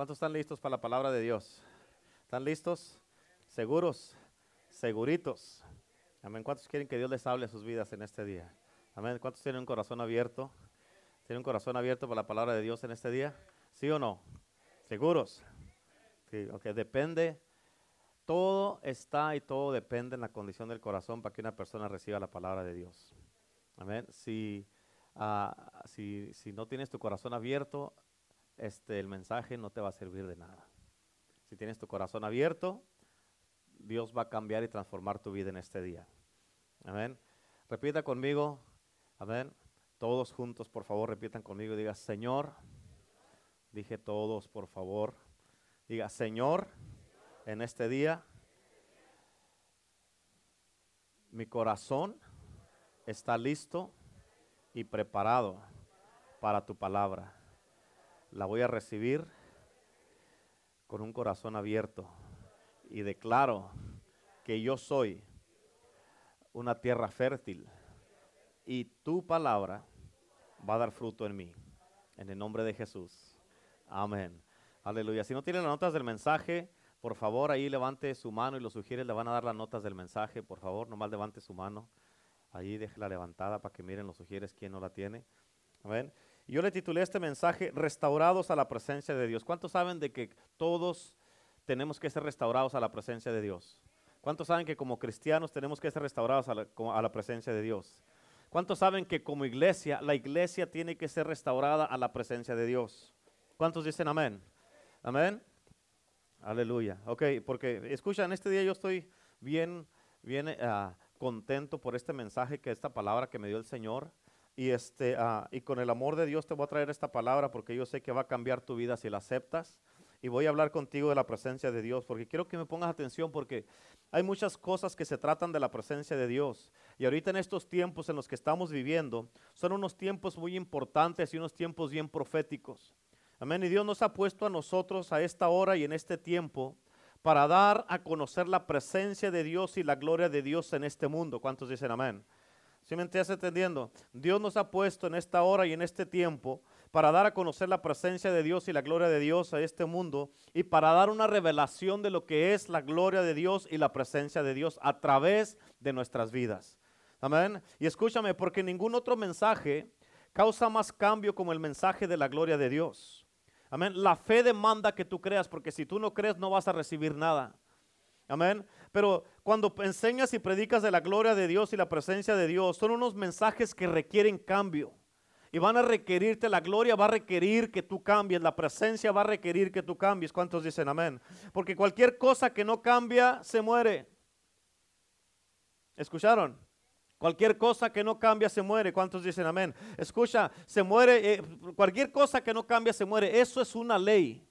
¿Cuántos están listos para la palabra de Dios? ¿Están listos? ¿Seguros? ¿Seguritos? Amén. ¿Cuántos quieren que Dios les hable a sus vidas en este día? Amén. ¿Cuántos tienen un corazón abierto? ¿Tienen un corazón abierto para la palabra de Dios en este día? ¿Sí o no? ¿Seguros? Sí. Depende. Todo está y todo depende en la condición del corazón para que una persona reciba la palabra de Dios. Amén. Si, ah, si, si no tienes tu corazón abierto, este, el mensaje no te va a servir de nada. Si tienes tu corazón abierto, Dios va a cambiar y transformar tu vida en este día. Amén. Repita conmigo. Amén. Todos juntos, por favor, repitan conmigo. Diga, Señor. Dije todos, por favor. Diga, Señor, en este día, mi corazón está listo y preparado para tu palabra la voy a recibir con un corazón abierto y declaro que yo soy una tierra fértil y tu palabra va a dar fruto en mí. En el nombre de Jesús. Amén. Aleluya. Si no tienen las notas del mensaje, por favor, ahí levante su mano y los sugieres le van a dar las notas del mensaje. Por favor, nomás levante su mano. Ahí déjela levantada para que miren los sugieres quién no la tiene. Amén. Yo le titulé este mensaje Restaurados a la presencia de Dios. ¿Cuántos saben de que todos tenemos que ser restaurados a la presencia de Dios? ¿Cuántos saben que como cristianos tenemos que ser restaurados a la, presencia de Dios? ¿Cuántos saben que como iglesia, la iglesia tiene que ser restaurada a la presencia de Dios? ¿Cuántos dicen amén? Amén. Aleluya. Ok, porque escuchan, este día yo estoy bien, bien ah, contento por este mensaje, que esta palabra que me dio el Señor. Y, este, ah, y con el amor de Dios te voy a traer esta palabra porque yo sé que va a cambiar tu vida si la aceptas. Y voy a hablar contigo de la presencia de Dios porque quiero que me pongas atención porque hay muchas cosas que se tratan de la presencia de Dios. Y ahorita en estos tiempos en los que estamos viviendo son unos tiempos muy importantes y unos tiempos bien proféticos. Amén. Y Dios nos ha puesto a nosotros a esta hora y en este tiempo para dar a conocer la presencia de Dios y la gloria de Dios en este mundo. ¿Cuántos dicen amén? ¿Sí me estás entendiendo? Dios nos ha puesto en esta hora y en este tiempo para dar a conocer la presencia de Dios y la gloria de Dios a este mundo y para dar una revelación de lo que es la gloria de Dios y la presencia de Dios a través de nuestras vidas. Amén. Y escúchame, porque ningún otro mensaje causa más cambio como el mensaje de la gloria de Dios. Amén. La fe demanda que tú creas, porque si tú no crees no vas a recibir nada. Amén. Pero cuando enseñas y predicas de la gloria de Dios y la presencia de Dios, son unos mensajes que requieren cambio. Y van a requerirte, la gloria va a requerir que tú cambies, la presencia va a requerir que tú cambies. ¿Cuántos dicen amén? Porque cualquier cosa que no cambia, se muere. ¿Escucharon? Cualquier cosa que no cambia se muere. ¿Cuántos dicen amén? Escucha, se muere, eh, cualquier cosa que no cambia se muere. Eso es una ley.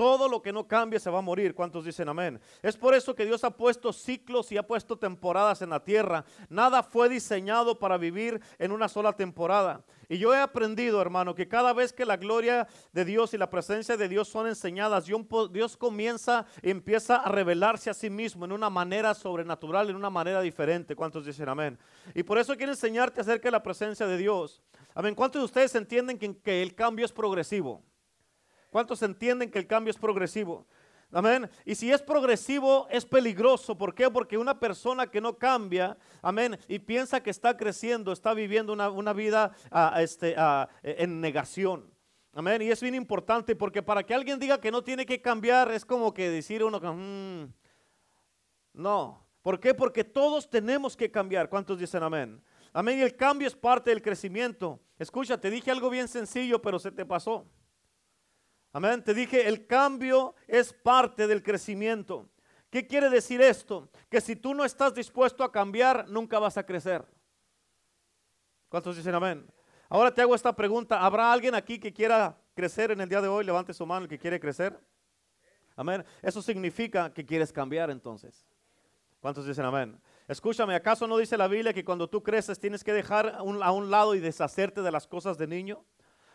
Todo lo que no cambie se va a morir. ¿Cuántos dicen amén? Es por eso que Dios ha puesto ciclos y ha puesto temporadas en la tierra. Nada fue diseñado para vivir en una sola temporada. Y yo he aprendido, hermano, que cada vez que la gloria de Dios y la presencia de Dios son enseñadas, Dios comienza, empieza a revelarse a sí mismo en una manera sobrenatural, en una manera diferente. ¿Cuántos dicen amén? Y por eso quiero enseñarte acerca de la presencia de Dios. Amén. ¿Cuántos de ustedes entienden que el cambio es progresivo? ¿Cuántos entienden que el cambio es progresivo? Amén. Y si es progresivo, es peligroso. ¿Por qué? Porque una persona que no cambia, amén, y piensa que está creciendo, está viviendo una, vida ah, este, ah, en negación. Amén. Y es bien importante porque para que alguien diga que no tiene que cambiar, es como que decir uno, mm, no. ¿Por qué? Porque todos tenemos que cambiar. ¿Cuántos dicen amén? Amén. Y el cambio es parte del crecimiento. Escucha, te dije algo bien sencillo, pero se te pasó. Amén. Te dije, el cambio es parte del crecimiento. ¿Qué quiere decir esto? Que si tú no estás dispuesto a cambiar, nunca vas a crecer. ¿Cuántos dicen amén? Ahora te hago esta pregunta. ¿Habrá alguien aquí que quiera crecer en el día de hoy? Levante su mano el que quiere crecer. Amén. Eso significa que quieres cambiar entonces. ¿Cuántos dicen amén? Escúchame, ¿acaso no dice la Biblia que cuando tú creces tienes que dejar a un lado y deshacerte de las cosas de niño?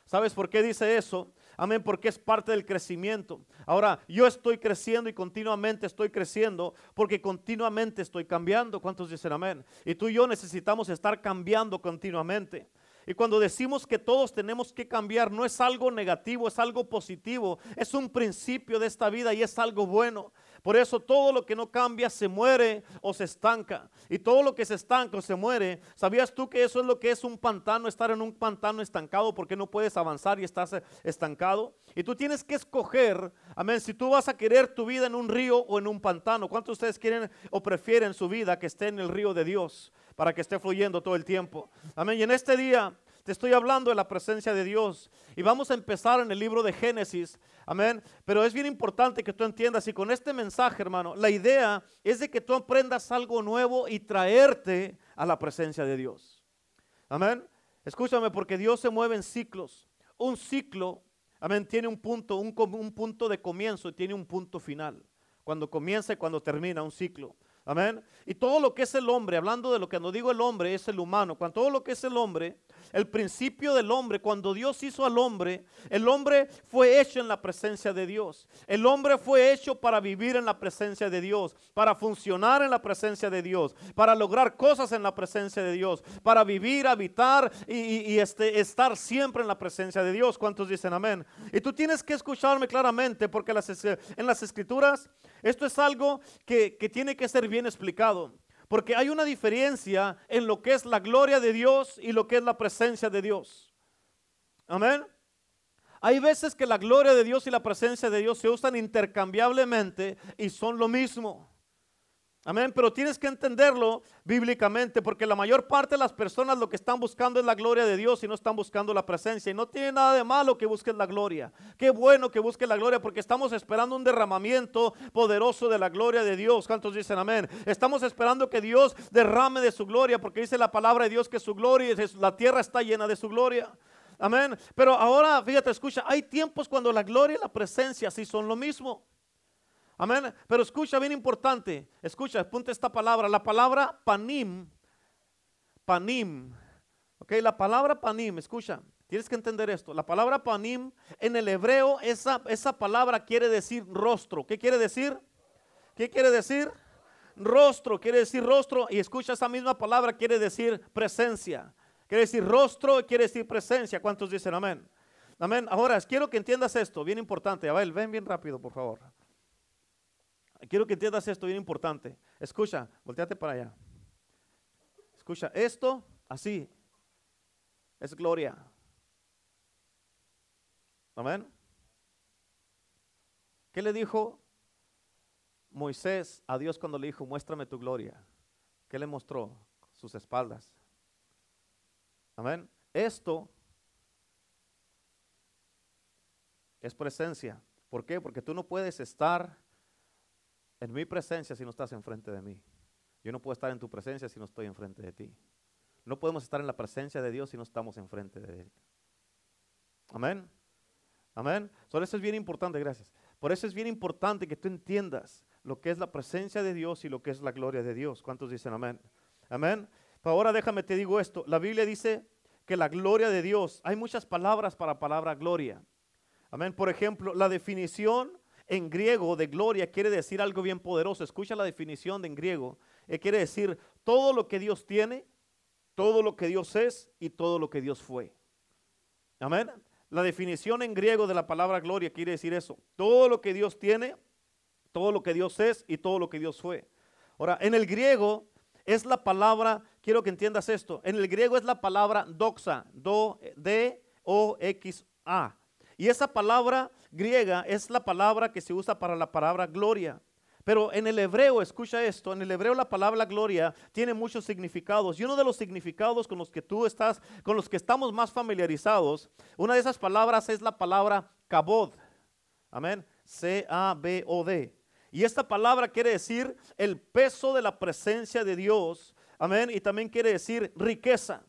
¿Sabes por qué dice eso? Amén, porque es parte del crecimiento. Ahora, yo estoy creciendo y continuamente estoy creciendo porque continuamente estoy cambiando. ¿Cuántos dicen amén? Y tú y yo necesitamos estar cambiando continuamente. Y cuando decimos que todos tenemos que cambiar, no es algo negativo, es algo positivo, es un principio de esta vida y es algo bueno. Por eso todo lo que no cambia se muere o se estanca. Y todo lo que se estanca o se muere, ¿sabías tú que eso es lo que es un pantano? Estar en un pantano estancado porque no puedes avanzar y estás estancado. Y tú tienes que escoger, amén, si tú vas a querer tu vida en un río o en un pantano. ¿Cuántos de ustedes quieren o prefieren su vida que esté en el río de Dios para que esté fluyendo todo el tiempo? Amén. Y en este día te estoy hablando de la presencia de Dios. Y vamos a empezar en el libro de Génesis. Amén. Pero es bien importante que tú entiendas. Y con este mensaje, hermano, la idea es de que tú aprendas algo nuevo y traerte a la presencia de Dios. Amén. Escúchame, porque Dios se mueve en ciclos. Un ciclo, amén, tiene un punto, un, un punto de comienzo y tiene un punto final. Cuando comienza y cuando termina un ciclo. Amén. Y todo lo que es el hombre, hablando de lo que no digo el hombre, es el humano. Cuando todo lo que es el hombre, el principio del hombre, cuando Dios hizo al hombre, el hombre fue hecho en la presencia de Dios. El hombre fue hecho para vivir en la presencia de Dios, para funcionar en la presencia de Dios, para lograr cosas en la presencia de Dios, para vivir, habitar y, este, estar siempre en la presencia de Dios. ¿Cuántos dicen amén? Y tú tienes que escucharme claramente porque en las escrituras esto es algo que, que tiene que ser bien explicado. Porque hay una diferencia en lo que es la gloria de Dios y lo que es la presencia de Dios. Amén. Hay veces que la gloria de Dios y la presencia de Dios se usan intercambiablemente y son lo mismo. Amén, pero tienes que entenderlo bíblicamente porque la mayor parte de las personas lo que están buscando es la gloria de Dios y no están buscando la presencia. Y no tiene nada de malo que busques la gloria. Qué bueno que busques la gloria porque estamos esperando un derramamiento poderoso de la gloria de Dios. ¿Cuántos dicen amén? Estamos esperando que Dios derrame de su gloria porque dice la palabra de Dios que su gloria, la tierra está llena de su gloria. Amén. Pero ahora, fíjate, escucha, hay tiempos cuando la gloria y la presencia sí son lo mismo. Amén. Pero escucha, bien importante. Escucha, apunta esta palabra. La palabra panim. Panim. Ok, la palabra panim, escucha. Tienes que entender esto. La palabra panim en el hebreo, esa, esa palabra quiere decir rostro. ¿Qué quiere decir? ¿Qué quiere decir? Rostro, quiere decir rostro. Y escucha, esa misma palabra quiere decir presencia. Quiere decir rostro quiere decir presencia. ¿Cuántos dicen amén? Amén. Ahora, quiero que entiendas esto, bien importante. A ver, ven bien rápido, por favor. Quiero que entiendas esto bien importante. Escucha, volteate para allá. Escucha, esto así es gloria. Amén. ¿Qué le dijo Moisés a Dios cuando le dijo, muéstrame tu gloria? ¿Qué le mostró? Sus espaldas. Amén. Esto es presencia. ¿Por qué? Porque tú no puedes estar en mi presencia si no estás enfrente de mí. Yo no puedo estar en tu presencia si no estoy enfrente de ti. No podemos estar en la presencia de Dios si no estamos enfrente de Él. Amén. Amén. Por eso es bien importante, gracias. Por eso es bien importante que tú entiendas lo que es la presencia de Dios y lo que es la gloria de Dios. ¿Cuántos dicen amén? Amén. ahora déjame te digo esto. La Biblia dice que la gloria de Dios, hay muchas palabras para palabra gloria. Amén. Por ejemplo, la definición en griego de gloria quiere decir algo bien poderoso. Escucha la definición de en griego. Eh, quiere decir todo lo que Dios tiene, todo lo que Dios es y todo lo que Dios fue. Amén. La definición en griego de la palabra gloria quiere decir eso. Todo lo que Dios tiene, todo lo que Dios es y todo lo que Dios fue. Ahora, en el griego es la palabra, quiero que entiendas esto, en el griego es la palabra doxa, do, D, O, X, A. Y esa palabra griega es la palabra que se usa para la palabra gloria. Pero en el hebreo, escucha esto, en el hebreo la palabra gloria tiene muchos significados. Y uno de los significados con los que tú estás, con los que estamos más familiarizados, una de esas palabras es la palabra kabod. Amén. C-A-B-O-D. Y esta palabra quiere decir el peso de la presencia de Dios. Amén. Y también quiere decir riqueza.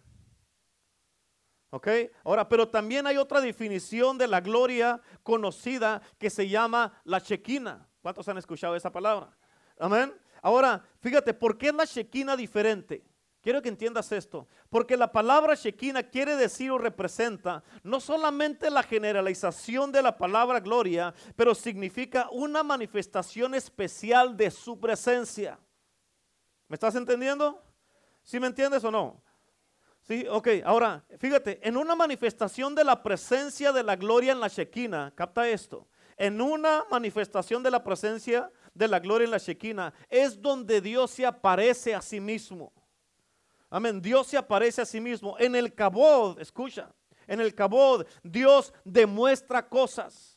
¿Ok? Ahora, pero también hay otra definición de la gloria conocida que se llama la chequina. ¿Cuántos han escuchado esa palabra? Amén. Ahora, fíjate, ¿por qué es la chequina diferente? Quiero que entiendas esto, porque la palabra chequina quiere decir o representa no solamente la generalización de la palabra gloria, pero significa una manifestación especial de su presencia. ¿Me estás entendiendo? ¿Sí me entiendes o no? Sí, ok, ahora, fíjate, en una manifestación de la presencia de la gloria en la Shekinah, capta esto, en una manifestación de la presencia de la gloria en la Shekinah, es donde Dios se aparece a sí mismo. Amén, Dios se aparece a sí mismo. En el Kabod, escucha, en el Kabod Dios demuestra cosas.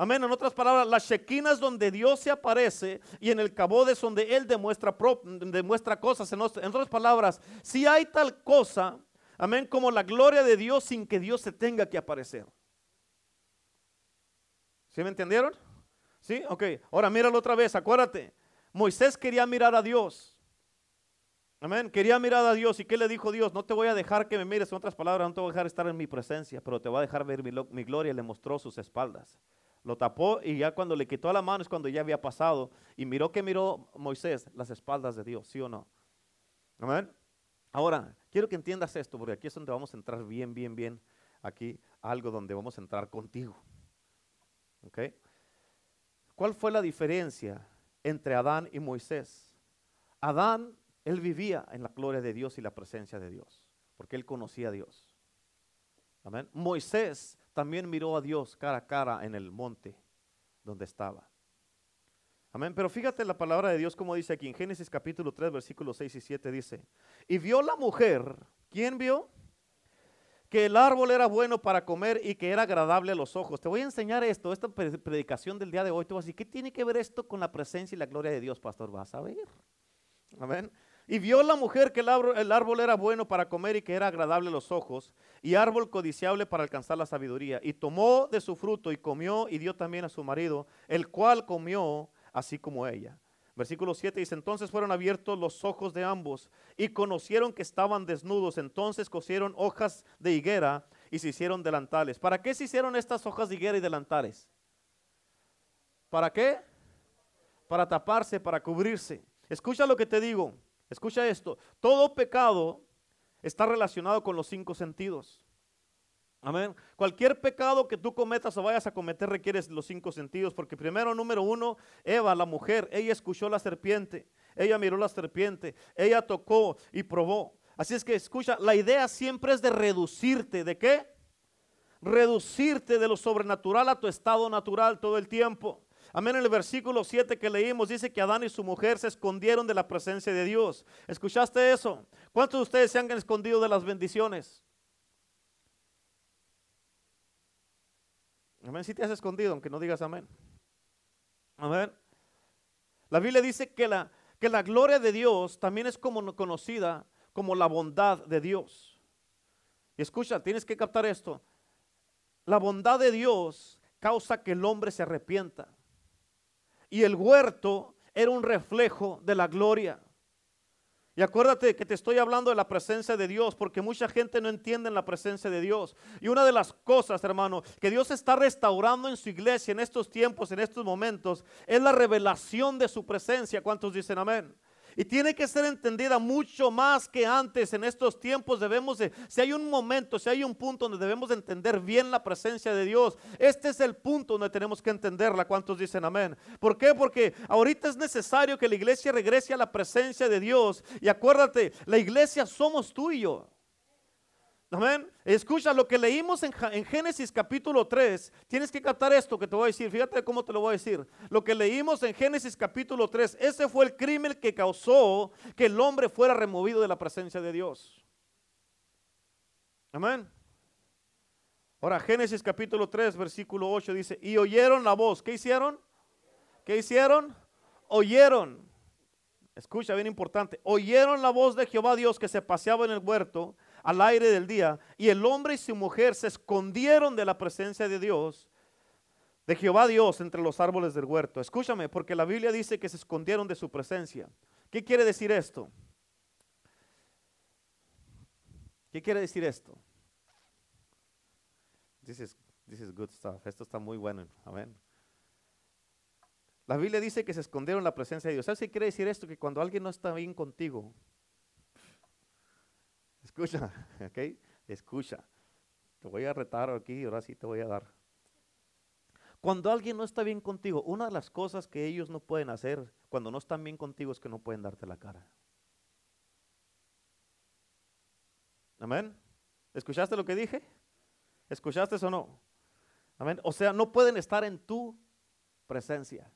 Amén. En otras palabras, la Shekinah donde Dios se aparece y en el Kabod es donde Él demuestra, demuestra cosas. En, otras palabras, si hay tal cosa, amén, como la gloria de Dios sin que Dios se tenga que aparecer. ¿Sí me entendieron? Sí, ok. Ahora míralo otra vez, acuérdate. Moisés quería mirar a Dios. Amén. Quería mirar a Dios. ¿Y qué le dijo Dios? No te voy a dejar que me mires. En otras palabras, no te voy a dejar estar en mi presencia, pero te voy a dejar ver mi, mi gloria. Le mostró sus espaldas. Lo tapó y ya cuando le quitó la mano es cuando ya había pasado. Y miró que miró Moisés las espaldas de Dios, ¿sí o no? Amén. Ahora, quiero que entiendas esto, porque aquí es donde vamos a entrar bien, bien, bien. Aquí algo donde vamos a entrar contigo. ¿Ok? ¿Cuál fue la diferencia entre Adán y Moisés? Adán, él vivía en la gloria de Dios y la presencia de Dios, porque él conocía a Dios. Amén. Moisés también miró a Dios cara a cara en el monte donde estaba. Amén. Pero fíjate la palabra de Dios como dice aquí en Génesis capítulo 3, versículos 6 y 7 dice, y vio la mujer, ¿quién vio? Que el árbol era bueno para comer y que era agradable a los ojos. Te voy a enseñar esto, esta predicación del día de hoy. Te voy a decir, ¿qué tiene que ver esto con la presencia y la gloria de Dios, pastor? Vas a ver. Amén. Y vio la mujer que el árbol, era bueno para comer y que era agradable los ojos, y árbol codiciable para alcanzar la sabiduría. Y tomó de su fruto y comió y dio también a su marido, el cual comió así como ella. Versículo 7 dice, entonces fueron abiertos los ojos de ambos y conocieron que estaban desnudos. Entonces cosieron hojas de higuera y se hicieron delantales. ¿Para qué se hicieron estas hojas de higuera y delantales? ¿Para qué? Para taparse, para cubrirse. Escucha lo que te digo. Escucha esto, todo pecado está relacionado con los cinco sentidos. Amén. Cualquier pecado que tú cometas o vayas a cometer requiere los cinco sentidos, porque primero, número uno, Eva, la mujer, ella escuchó la serpiente, ella miró la serpiente, ella tocó y probó. Así es que escucha, la idea siempre es de reducirte, ¿de qué? Reducirte de lo sobrenatural a tu estado natural todo el tiempo. Amén. En el versículo 7 que leímos dice que Adán y su mujer se escondieron de la presencia de Dios. ¿Escuchaste eso? ¿Cuántos de ustedes se han escondido de las bendiciones? Amén. Si te has escondido, aunque no digas amén. Amén. La Biblia dice que la, que la gloria de Dios también es como conocida como la bondad de Dios. Y escucha, tienes que captar esto. La bondad de Dios causa que el hombre se arrepienta y el huerto era un reflejo de la gloria. Y acuérdate que te estoy hablando de la presencia de Dios, porque mucha gente no entiende la presencia de Dios. Y una de las cosas, hermano, que Dios está restaurando en su iglesia en estos tiempos, en estos momentos, es la revelación de su presencia. ¿Cuántos dicen amén? Y tiene que ser entendida mucho más que antes en estos tiempos. Debemos de, si hay un momento, si hay un punto donde debemos de entender bien la presencia de Dios, este es el punto donde tenemos que entenderla. ¿Cuántos dicen amén? ¿Por qué? Porque ahorita es necesario que la iglesia regrese a la presencia de Dios. Y acuérdate, la iglesia somos tú y yo. Amén. Escucha lo que leímos en, Génesis capítulo 3. Tienes que captar esto que te voy a decir. Fíjate cómo te lo voy a decir. Lo que leímos en Génesis capítulo 3. Ese fue el crimen que causó que el hombre fuera removido de la presencia de Dios. Amén. Ahora, Génesis capítulo 3, versículo 8 dice, y oyeron la voz. ¿Qué hicieron? ¿Qué hicieron? Oyeron. Escucha, bien importante. Oyeron la voz de Jehová Dios que se paseaba en el huerto al aire del día, y el hombre y su mujer se escondieron de la presencia de Dios, de Jehová Dios, entre los árboles del huerto. Escúchame, porque la Biblia dice que se escondieron de su presencia. ¿Qué quiere decir esto? ¿Qué quiere decir esto? This is, good stuff. Esto está muy bueno. Amén. La Biblia dice que se escondieron la presencia de Dios. ¿Sabes qué quiere decir esto? Que cuando alguien no está bien contigo, Escucha, ¿ok? Escucha. Te voy a retar aquí, ahora sí te voy a dar. Cuando alguien no está bien contigo, una de las cosas que ellos no pueden hacer cuando no están bien contigo es que no pueden darte la cara. Amén. ¿Escuchaste lo que dije? ¿Escuchaste o no? Amén. O sea, no pueden estar en tu presencia.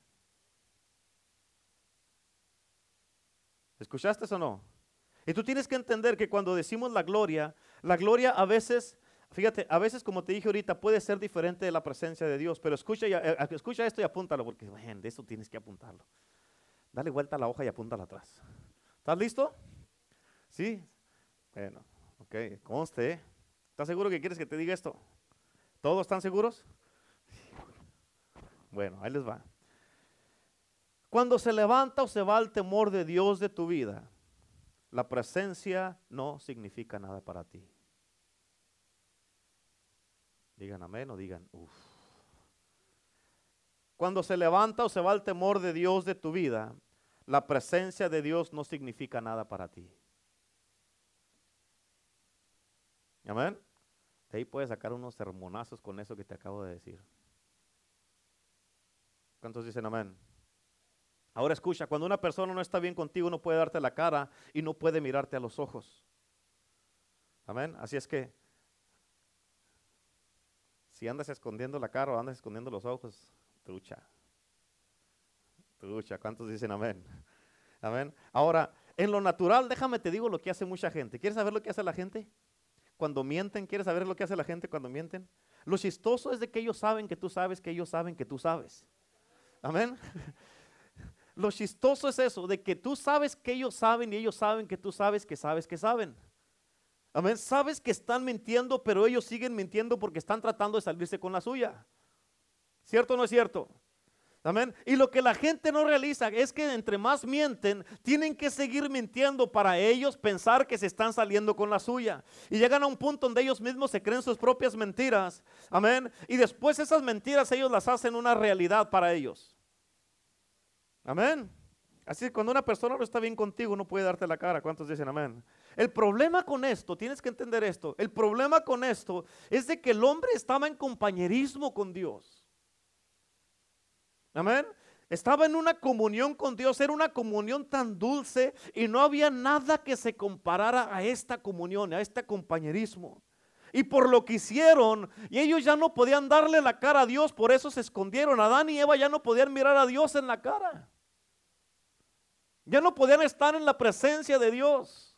¿Escuchaste o no? Y tú tienes que entender que cuando decimos la gloria, la gloria a veces, fíjate, a veces como te dije ahorita, puede ser diferente de la presencia de Dios, pero escucha, eh, escucha esto y apúntalo, porque de eso tienes que apuntarlo. Dale vuelta a la hoja y apúntala atrás. ¿Estás listo? ¿Sí? Bueno, ok, conste. ¿eh? ¿Estás seguro que quieres que te diga esto? ¿Todos están seguros? Bueno, ahí les va. Cuando se levanta o se va el temor de Dios de tu vida, la presencia no significa nada para ti. Digan amén o digan uff. Cuando se levanta o se va el temor de Dios de tu vida, la presencia de Dios no significa nada para ti. Amén. De ahí puedes sacar unos sermonazos con eso que te acabo de decir. ¿Cuántos dicen amén? Ahora escucha, cuando una persona no está bien contigo, no puede darte la cara y no puede mirarte a los ojos. Amén. Así es que, si andas escondiendo la cara o andas escondiendo los ojos, trucha. Trucha. ¿Cuántos dicen amén? Amén. Ahora, en lo natural, déjame te digo lo que hace mucha gente. ¿Quieres saber lo que hace la gente? Cuando mienten, ¿quieres saber lo que hace la gente cuando mienten? Lo chistoso es de que ellos saben que tú sabes que ellos saben que tú sabes. Amén. Lo chistoso es eso, de que tú sabes que ellos saben y ellos saben que tú sabes que sabes que saben. Amén. Sabes que están mintiendo, pero ellos siguen mintiendo porque están tratando de salirse con la suya. ¿Cierto o no es cierto? Amén. Y lo que la gente no realiza es que entre más mienten, tienen que seguir mintiendo para ellos pensar que se están saliendo con la suya. Y llegan a un punto donde ellos mismos se creen sus propias mentiras. Amén. Y después esas mentiras ellos las hacen una realidad para ellos. Amén. Así cuando una persona no está bien contigo, no puede darte la cara. ¿Cuántos dicen amén? El problema con esto, tienes que entender esto, el problema con esto es de que el hombre estaba en compañerismo con Dios. Amén. Estaba en una comunión con Dios, era una comunión tan dulce y no había nada que se comparara a esta comunión, a este compañerismo. Y por lo que hicieron, y ellos ya no podían darle la cara a Dios, por eso se escondieron. Adán y Eva ya no podían mirar a Dios en la cara. Ya no podían estar en la presencia de Dios.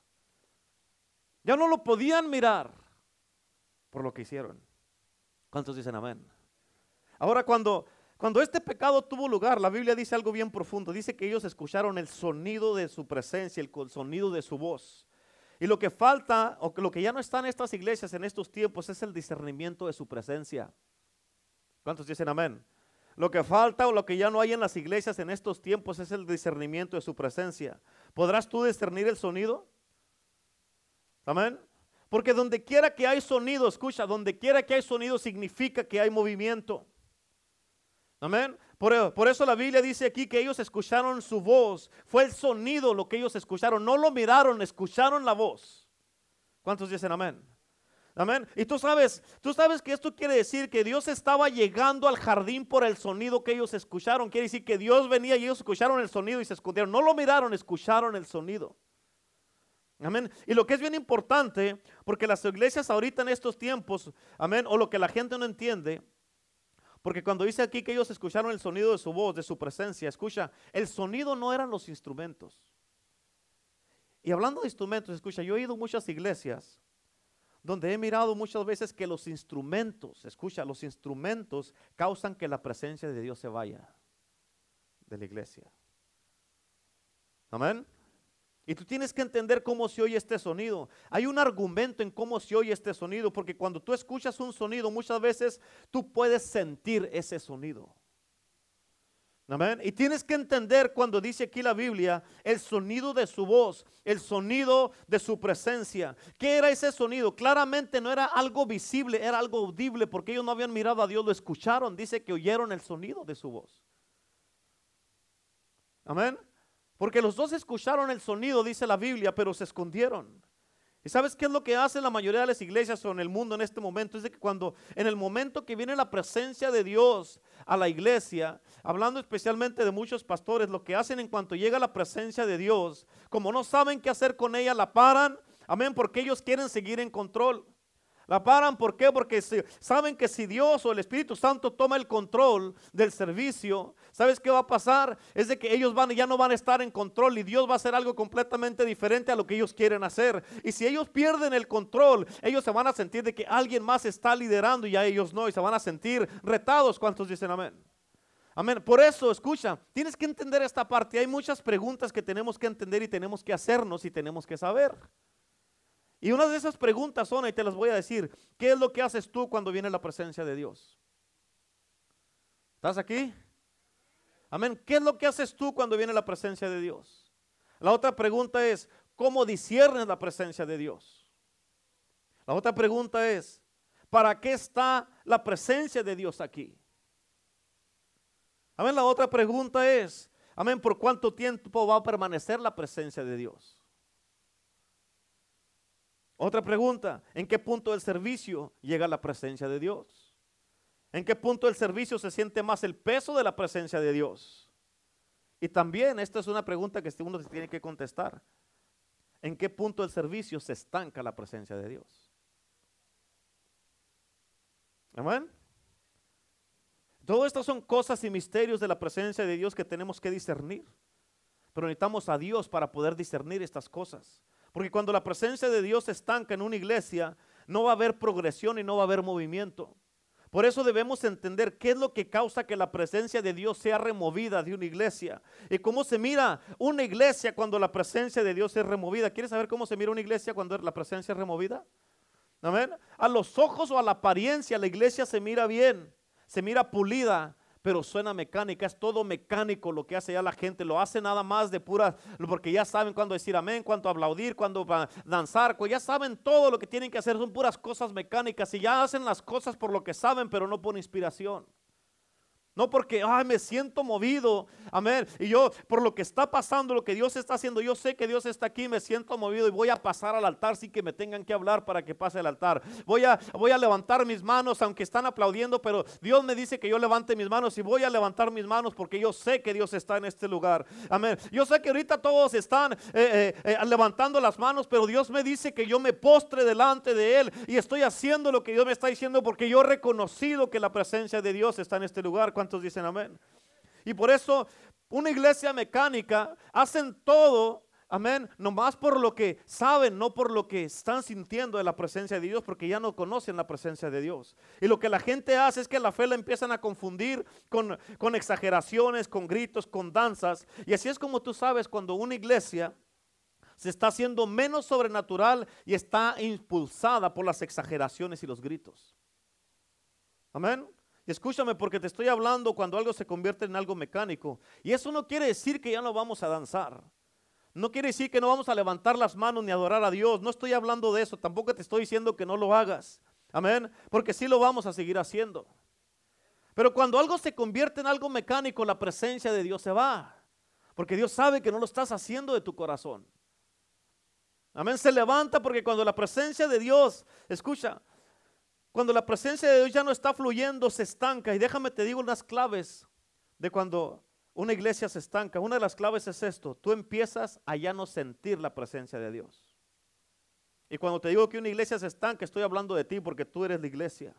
Ya no lo podían mirar por lo que hicieron. ¿Cuántos dicen amén? Ahora cuando, cuando este pecado tuvo lugar, la Biblia dice algo bien profundo. Dice que ellos escucharon el sonido de su presencia, el sonido de su voz. Y lo que falta, o lo que ya no está en estas iglesias en estos tiempos, es el discernimiento de su presencia. ¿Cuántos dicen amén? Lo que falta o lo que ya no hay en las iglesias en estos tiempos es el discernimiento de su presencia. ¿Podrás tú discernir el sonido? Amén. Porque donde quiera que hay sonido, escucha, donde quiera que hay sonido significa que hay movimiento. Amén. Por, por, eso la Biblia dice aquí que ellos escucharon su voz. Fue el sonido lo que ellos escucharon. No lo miraron, escucharon la voz. ¿Cuántos dicen amén? Amén. Y tú sabes, tú sabes que esto quiere decir que Dios estaba llegando al jardín por el sonido que ellos escucharon. Quiere decir que Dios venía y ellos escucharon el sonido y se escondieron. No lo miraron, escucharon el sonido. Amén. Y lo que es bien importante, porque las iglesias ahorita en estos tiempos, amén, o lo que la gente no entiende, porque cuando dice aquí que ellos escucharon el sonido de su voz, de su presencia, escucha, el sonido no eran los instrumentos. Y hablando de instrumentos, escucha, yo he ido a muchas iglesias donde he mirado muchas veces que los instrumentos, escucha, los instrumentos causan que la presencia de Dios se vaya de la iglesia. Amén. Y tú tienes que entender cómo se oye este sonido. Hay un argumento en cómo se oye este sonido, porque cuando tú escuchas un sonido, muchas veces tú puedes sentir ese sonido. Amén. Y tienes que entender cuando dice aquí la Biblia el sonido de su voz, el sonido de su presencia. ¿Qué era ese sonido? Claramente no era algo visible, era algo audible porque ellos no habían mirado a Dios, lo escucharon. Dice que oyeron el sonido de su voz. Amén. Porque los dos escucharon el sonido, dice la Biblia, pero se escondieron. ¿Y sabes qué es lo que hace la mayoría de las iglesias o en el mundo en este momento? Es de que cuando en el momento que viene la presencia de Dios a la iglesia, hablando especialmente de muchos pastores, lo que hacen en cuanto llega la presencia de Dios, como no saben qué hacer con ella, la paran, Amén, porque ellos quieren seguir en control. La paran, ¿por qué? Porque saben que si Dios o el Espíritu Santo toma el control del servicio, ¿sabes qué va a pasar? Es de que ellos van, ya no van a estar en control y Dios va a hacer algo completamente diferente a lo que ellos quieren hacer. Y si ellos pierden el control, ellos se van a sentir de que alguien más está liderando y ya ellos no, y se van a sentir retados. ¿Cuántos dicen amén? Amén. Por eso, escucha, tienes que entender esta parte. Hay muchas preguntas que tenemos que entender y tenemos que hacernos y tenemos que saber. Y una de esas preguntas son, y te las voy a decir, ¿qué es lo que haces tú cuando viene la presencia de Dios? ¿Estás aquí? Amén. ¿Qué es lo que haces tú cuando viene la presencia de Dios? La otra pregunta es, ¿cómo disiernes la presencia de Dios? La otra pregunta es, ¿para qué está la presencia de Dios aquí? Amén. La otra pregunta es, amén, ¿por cuánto tiempo va a permanecer la presencia de Dios? Otra pregunta, ¿en qué punto del servicio llega la presencia de Dios? ¿En qué punto del servicio se siente más el peso de la presencia de Dios? Y también, esta es una pregunta que uno se tiene que contestar. ¿En qué punto del servicio se estanca la presencia de Dios? Amén. Todo esto son cosas y misterios de la presencia de Dios que tenemos que discernir. Pero necesitamos a Dios para poder discernir estas cosas. Porque cuando la presencia de Dios se estanca en una iglesia, no va a haber progresión y no va a haber movimiento. Por eso debemos entender qué es lo que causa que la presencia de Dios sea removida de una iglesia. Y cómo se mira una iglesia cuando la presencia de Dios es removida. ¿Quieres saber cómo se mira una iglesia cuando la presencia es removida? Amén. A los ojos o a la apariencia la iglesia se mira bien, se mira pulida, pero suena mecánica, es todo mecánico lo que hace ya la gente, lo hace nada más de pura, porque ya saben cuándo decir amén, cuándo aplaudir, cuándo danzar, ya saben todo lo que tienen que hacer, son puras cosas mecánicas y ya hacen las cosas por lo que saben, pero no por inspiración. No porque, ay, me siento movido. Amén. Y yo, por lo que está pasando, lo que Dios está haciendo, yo sé que Dios está aquí, me siento movido y voy a pasar al altar sin que me tengan que hablar para que pase al altar. Voy a, voy a levantar mis manos, aunque están aplaudiendo, pero Dios me dice que yo levante mis manos y voy a levantar mis manos porque yo sé que Dios está en este lugar. Amén. Yo sé que ahorita todos están eh, eh, eh, levantando las manos, pero Dios me dice que yo me postre delante de Él y estoy haciendo lo que Dios me está diciendo porque yo he reconocido que la presencia de Dios está en este lugar dicen amén? Y por eso una iglesia mecánica hacen todo, amén, nomás por lo que saben, no por lo que están sintiendo de la presencia de Dios, porque ya no conocen la presencia de Dios. Y lo que la gente hace es que la fe la empiezan a confundir con, con exageraciones, con gritos, con danzas. Y así es como tú sabes cuando una iglesia se está haciendo menos sobrenatural y está impulsada por las exageraciones y los gritos. Amén. Escúchame porque te estoy hablando cuando algo se convierte en algo mecánico. Y eso no quiere decir que ya no vamos a danzar. No quiere decir que no vamos a levantar las manos ni adorar a Dios. No estoy hablando de eso. Tampoco te estoy diciendo que no lo hagas. Amén. Porque sí lo vamos a seguir haciendo. Pero cuando algo se convierte en algo mecánico, la presencia de Dios se va. Porque Dios sabe que no lo estás haciendo de tu corazón. Amén. Se levanta porque cuando la presencia de Dios, escucha, cuando la presencia de Dios ya no está fluyendo, se estanca. Y déjame te digo unas claves de cuando una iglesia se estanca. Una de las claves es esto. Tú empiezas a ya no sentir la presencia de Dios. Y cuando te digo que una iglesia se estanca, estoy hablando de ti porque tú eres la iglesia.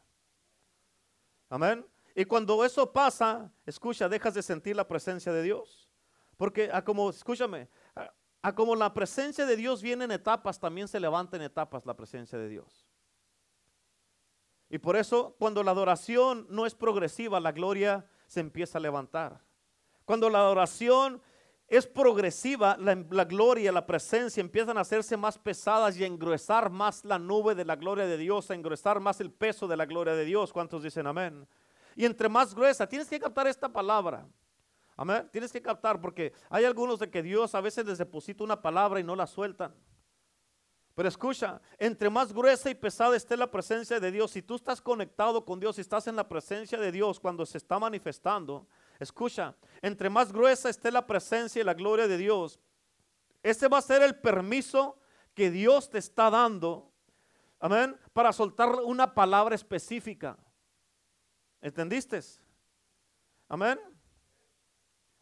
Amén. Y cuando eso pasa, escucha, dejas de sentir la presencia de Dios. Porque a como, escúchame, a como la presencia de Dios viene en etapas, también se levanta en etapas la presencia de Dios. Y por eso cuando la adoración no es progresiva, la gloria se empieza a levantar. Cuando la adoración es progresiva, la, gloria, la presencia empiezan a hacerse más pesadas y a engruesar más la nube de la gloria de Dios, a engruesar más el peso de la gloria de Dios. ¿Cuántos dicen amén? Y entre más gruesa, tienes que captar esta palabra. Amén. Tienes que captar porque hay algunos de que Dios a veces les deposita una palabra y no la sueltan. Pero escucha, entre más gruesa y pesada esté la presencia de Dios, si tú estás conectado con Dios, si estás en la presencia de Dios cuando se está manifestando, escucha, entre más gruesa esté la presencia y la gloria de Dios, ese va a ser el permiso que Dios te está dando, amén, para soltar una palabra específica. ¿Entendiste? Amén.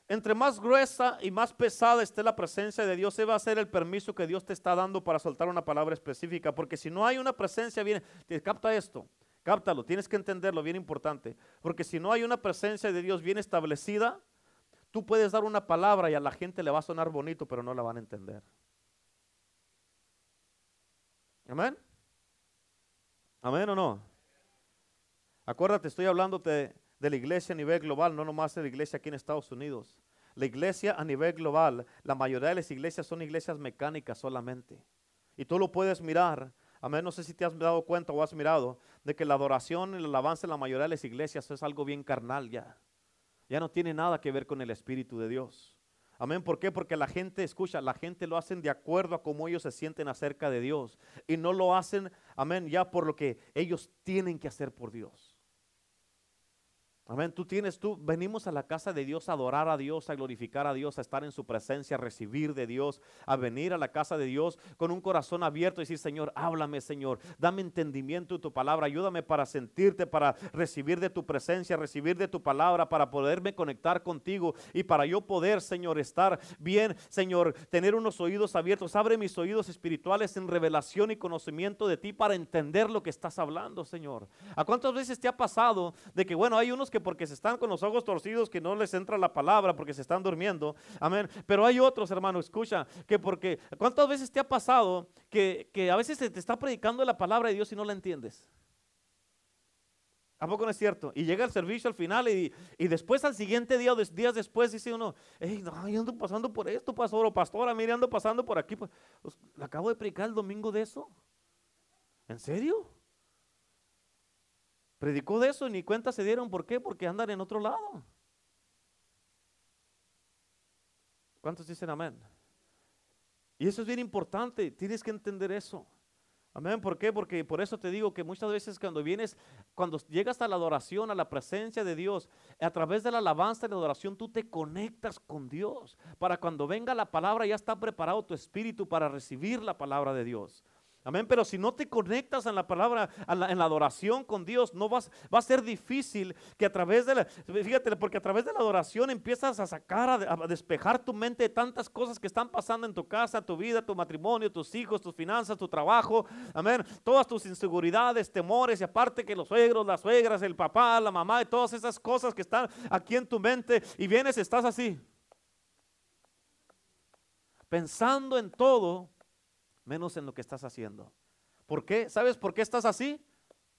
Entre más gruesa y más pesada esté la presencia de Dios, ese va a ser el permiso que Dios te está dando para soltar una palabra específica. Porque si no hay una presencia, viene, te capta esto, cáptalo, tienes que entenderlo, bien importante. Porque si no hay una presencia de Dios bien establecida, tú puedes dar una palabra y a la gente le va a sonar bonito, pero no la van a entender. Amén. Amén o no. Acuérdate, estoy hablándote de la iglesia a nivel global, no nomás de la iglesia aquí en Estados Unidos. La iglesia a nivel global, la mayoría de las iglesias son iglesias mecánicas solamente. Y tú lo puedes mirar. Amén, no sé si te has dado cuenta o has mirado de que la adoración y el avance en la mayoría de las iglesias es algo bien carnal ya. Ya no tiene nada que ver con el Espíritu de Dios. Amén, ¿por qué? Porque la gente, escucha, la gente lo hacen de acuerdo a cómo ellos se sienten acerca de Dios. Y no lo hacen, amén, ya por lo que ellos tienen que hacer por Dios. Amén. Tú tienes, tú, venimos a la casa de Dios a adorar a Dios, a glorificar a Dios, a estar en su presencia, a recibir de Dios, a venir a la casa de Dios con un corazón abierto y decir, Señor, háblame, Señor, dame entendimiento de tu palabra, ayúdame para sentirte, para recibir de tu presencia, recibir de tu palabra, para poderme conectar contigo y para yo poder, Señor, estar bien, Señor, tener unos oídos abiertos. Abre mis oídos espirituales en revelación y conocimiento de ti para entender lo que estás hablando, Señor. ¿A cuántas veces te ha pasado de que, bueno, hay unos que porque se están con los ojos torcidos que no les entra la palabra porque se están durmiendo. Amén. Pero hay otros, hermano, escucha, que porque, ¿cuántas veces te ha pasado que, a veces se te está predicando la palabra de Dios y no la entiendes? ¿A poco no es cierto? Y llega el servicio al final y, después al siguiente día o días después dice uno, hey, ando pasando por esto, pastor o pastora, mire, ando pasando por aquí. Pues, pues, ¿Le acabo de predicar el domingo de eso? ¿En serio? Predicó de eso y ni cuenta se dieron. ¿Por qué? Porque andan en otro lado. ¿Cuántos dicen amén? Y eso es bien importante. Tienes que entender eso. Amén. ¿Por qué? Porque por eso te digo que muchas veces cuando vienes, cuando llegas a la adoración, a la presencia de Dios, a través de la alabanza y la adoración, tú te conectas con Dios. Para cuando venga la palabra, ya está preparado tu espíritu para recibir la palabra de Dios. Amén, pero si no te conectas en la palabra, en la adoración con Dios, no vas, va a ser difícil que a través de la, fíjate, porque a través de la adoración empiezas a sacar, a, despejar tu mente de tantas cosas que están pasando en tu casa, tu vida, tu matrimonio, tus hijos, tus finanzas, tu trabajo, amén, todas tus inseguridades, temores, y aparte que los suegros, las suegras, el papá, la mamá, y todas esas cosas que están aquí en tu mente, y vienes, estás así, pensando en todo menos en lo que estás haciendo. ¿Por qué? ¿Sabes por qué estás así?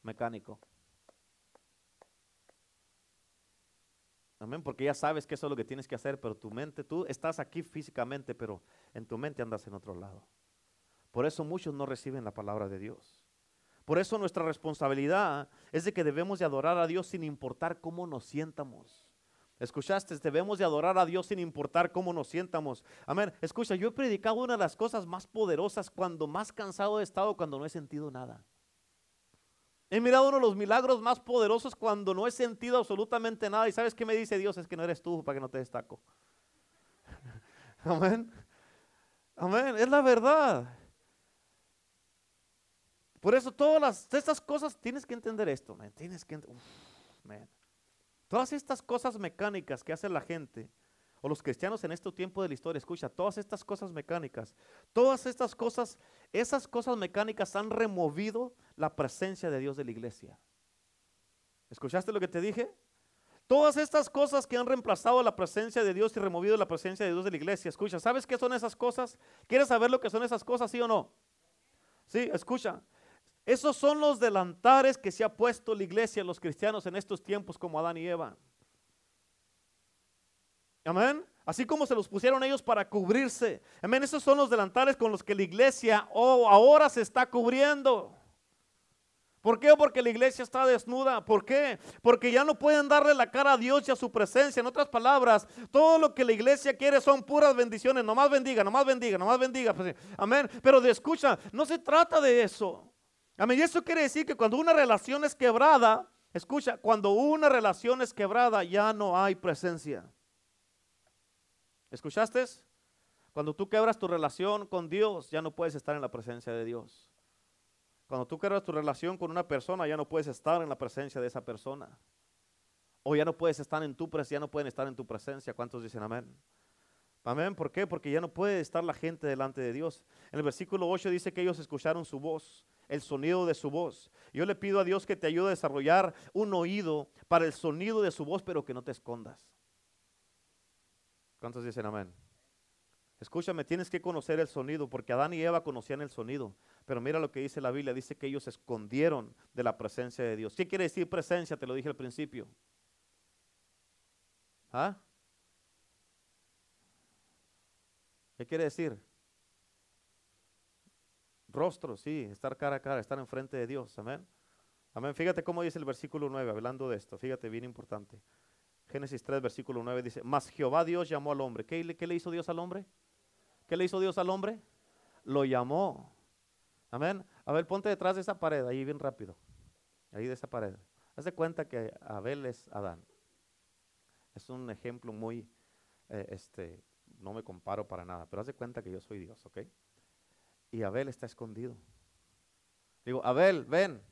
Mecánico. Amén, porque ya sabes que eso es lo que tienes que hacer, pero tu mente, tú estás aquí físicamente, pero en tu mente andas en otro lado. Por eso muchos no reciben la palabra de Dios. Por eso nuestra responsabilidad es de que debemos de adorar a Dios sin importar cómo nos sientamos. Escuchaste, debemos de adorar a Dios sin importar cómo nos sientamos. Amén. Escucha, yo he predicado una de las cosas más poderosas cuando más cansado he estado, cuando no he sentido nada. He mirado uno de los milagros más poderosos cuando no he sentido absolutamente nada. ¿Y sabes qué me dice Dios? Es que no eres tú para que no te destaco. Amén. Amén. Es la verdad. Por eso todas estas cosas tienes que entender esto. Man. Tienes que uf, Todas estas cosas mecánicas que hace la gente, o los cristianos en este tiempo de la historia, escucha, todas estas cosas mecánicas, todas estas cosas, esas cosas mecánicas han removido la presencia de Dios de la iglesia. ¿Escuchaste lo que te dije? Todas estas cosas que han reemplazado la presencia de Dios y removido la presencia de Dios de la iglesia. Escucha, ¿sabes qué son esas cosas? ¿Quieres saber lo que son esas cosas, sí o no? Sí, escucha. Esos son los delantares que se ha puesto la iglesia, los cristianos en estos tiempos como Adán y Eva. Amén. Así como se los pusieron ellos para cubrirse. Amén. Esos son los delantares con los que la iglesia oh, ahora se está cubriendo. ¿Por qué? Porque la iglesia está desnuda. ¿Por qué? Porque ya no pueden darle la cara a Dios y a su presencia. En otras palabras, todo lo que la iglesia quiere son puras bendiciones. Nomás bendiga, nomás bendiga, nomás bendiga. Pues, amén. Pero de escucha, no se trata de eso. Amén. Y eso quiere decir que cuando una relación es quebrada, escucha, cuando una relación es quebrada ya no hay presencia. ¿Escuchaste? Cuando tú quebras tu relación con Dios, ya no puedes estar en la presencia de Dios. Cuando tú quebras tu relación con una persona, ya no puedes estar en la presencia de esa persona. O ya no puedes estar en tu presencia, ya no pueden estar en tu presencia. ¿Cuántos dicen amén? Amén. ¿Por qué? Porque ya no puede estar la gente delante de Dios. En el versículo 8 dice que ellos escucharon su voz, el sonido de su voz. Yo le pido a Dios que te ayude a desarrollar un oído para el sonido de su voz, pero que no te escondas. ¿Cuántos dicen amén? Escúchame, tienes que conocer el sonido, porque Adán y Eva conocían el sonido. Pero mira lo que dice la Biblia, dice que ellos se escondieron de la presencia de Dios. ¿Qué quiere decir presencia? Te lo dije al principio. ¿Ah? ¿Qué quiere decir? Rostro, sí, estar cara a cara, estar enfrente de Dios. Amén. Amén. Fíjate cómo dice el versículo 9, hablando de esto. Fíjate, bien importante. Génesis 3, versículo 9 dice, mas Jehová Dios llamó al hombre. ¿Qué, ¿Qué, le hizo Dios al hombre? ¿Qué le hizo Dios al hombre? Lo llamó. Amén. A ver, ponte detrás de esa pared, ahí bien rápido. Ahí de esa pared. Haz de cuenta que Abel es Adán. Es un ejemplo muy, eh, este, no me comparo para nada, pero haz cuenta que yo soy Dios, ¿ok? Y Abel está escondido. Digo, Abel, ven.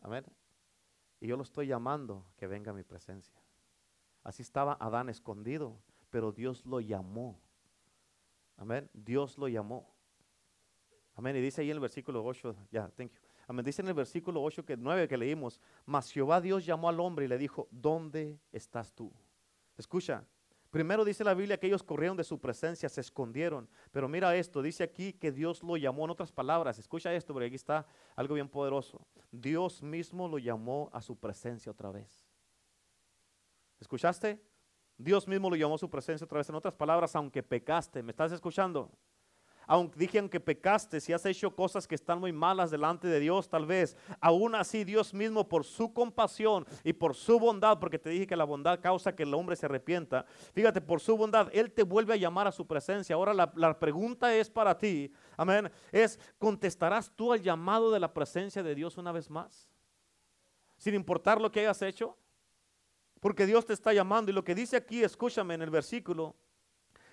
Amén. Y yo lo estoy llamando que venga a mi presencia. Así estaba Adán escondido, pero Dios lo llamó. Amén. Dios lo llamó. Amén. Y dice ahí en el versículo 8, ya, thank you. Amén. Dice en el versículo 8 que 9 que leímos, mas Jehová Dios llamó al hombre y le dijo, ¿dónde estás tú? Escucha, primero dice la Biblia que ellos corrieron de su presencia, se escondieron. Pero mira esto, dice aquí que Dios lo llamó en otras palabras. Escucha esto, porque aquí está algo bien poderoso. Dios mismo lo llamó a su presencia otra vez. ¿Escuchaste? Dios mismo lo llamó a su presencia otra vez. En otras palabras, aunque pecaste, ¿me estás escuchando? Aunque dije aunque pecaste, si has hecho cosas que están muy malas delante de Dios, tal vez, aún así Dios mismo por su compasión y por su bondad, porque te dije que la bondad causa que el hombre se arrepienta, fíjate, por su bondad, Él te vuelve a llamar a su presencia. Ahora la, la pregunta es para ti, amén, es, ¿contestarás tú al llamado de la presencia de Dios una vez más? Sin importar lo que hayas hecho. Porque Dios te está llamando y lo que dice aquí, escúchame en el versículo,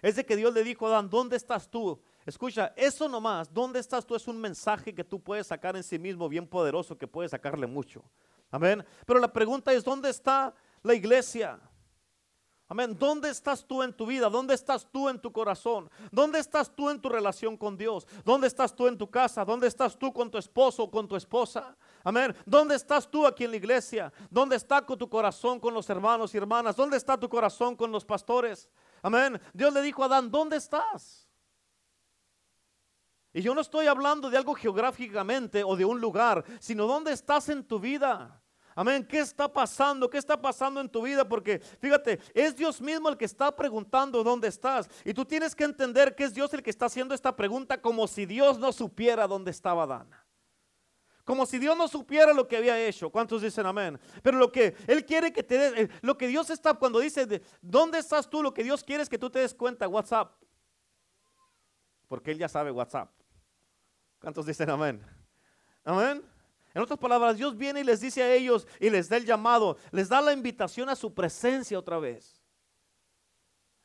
es de que Dios le dijo a Adán, ¿dónde estás tú? Escucha, eso nomás, ¿dónde estás tú? Es un mensaje que tú puedes sacar en sí mismo bien poderoso, que puedes sacarle mucho. Amén. Pero la pregunta es, ¿dónde está la iglesia? Amén. ¿Dónde estás tú en tu vida? ¿Dónde estás tú en tu corazón? ¿Dónde estás tú en tu relación con Dios? ¿Dónde estás tú en tu casa? ¿Dónde estás tú con tu esposo o con tu esposa? Amén. ¿Dónde estás tú aquí en la iglesia? ¿Dónde está con tu corazón con los hermanos y hermanas? ¿Dónde está tu corazón con los pastores? Amén. Dios le dijo a Adán, ¿dónde estás? Y yo no estoy hablando de algo geográficamente o de un lugar, sino dónde estás en tu vida. Amén. ¿Qué está pasando? ¿Qué está pasando en tu vida? Porque fíjate, es Dios mismo el que está preguntando dónde estás. Y tú tienes que entender que es Dios el que está haciendo esta pregunta como si Dios no supiera dónde estaba Dana. Como si Dios no supiera lo que había hecho. ¿Cuántos dicen amén? Pero lo que Él quiere que te des, eh, lo que Dios está cuando dice, ¿dónde estás tú? Lo que Dios quiere es que tú te des cuenta, WhatsApp. Porque Él ya sabe WhatsApp. ¿Cuántos dicen amén? Amén. En otras palabras, Dios viene y les dice a ellos y les da el llamado, les da la invitación a su presencia otra vez.